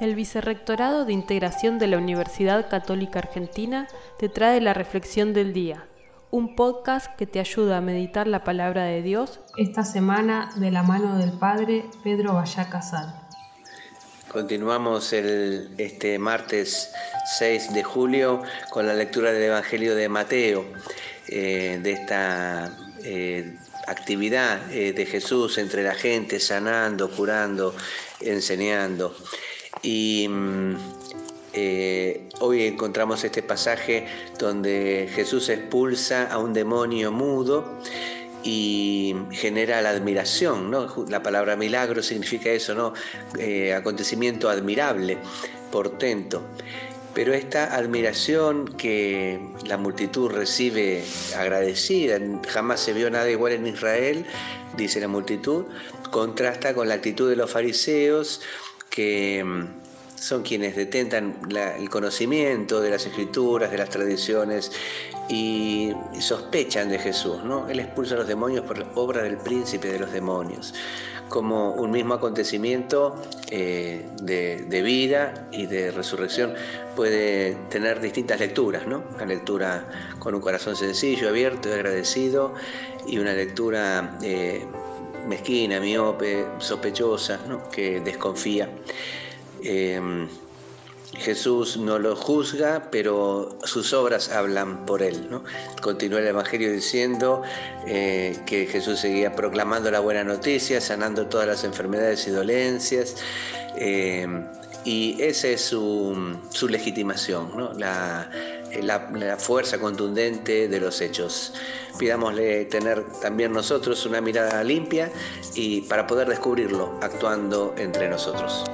El Vicerrectorado de Integración de la Universidad Católica Argentina te trae la Reflexión del Día, un podcast que te ayuda a meditar la palabra de Dios esta semana de la mano del Padre Pedro Vallá Casal. Continuamos el, este martes 6 de julio con la lectura del Evangelio de Mateo, eh, de esta eh, actividad eh, de Jesús entre la gente, sanando, curando, enseñando. Y mm, eh, hoy encontramos este pasaje donde Jesús expulsa a un demonio mudo y genera la admiración, ¿no? La palabra milagro significa eso, ¿no? Eh, acontecimiento admirable, portento. Pero esta admiración que la multitud recibe agradecida, jamás se vio nada igual en Israel, dice la multitud, contrasta con la actitud de los fariseos, que mm, son quienes detentan el conocimiento de las escrituras, de las tradiciones y, sospechan de Jesús. ¿no? Él expulsa a los demonios por obra del príncipe de los demonios, como un mismo acontecimiento eh, de, vida y de resurrección puede tener distintas lecturas, ¿no? una lectura con un corazón sencillo, abierto y agradecido y una lectura... Eh, mezquina, miope, sospechosa, que desconfía. Em, Jesús no lo juzga, pero sus obras hablan por él. ¿no? Continúa el Evangelio diciendo eh, que Jesús seguía proclamando la buena noticia, sanando todas las enfermedades y dolencias. Em, y esa es su, legitimación, ¿no? La, la, fuerza contundente de los hechos. Pidámosle tener también nosotros una mirada limpia y para poder descubrirlo actuando entre nosotros.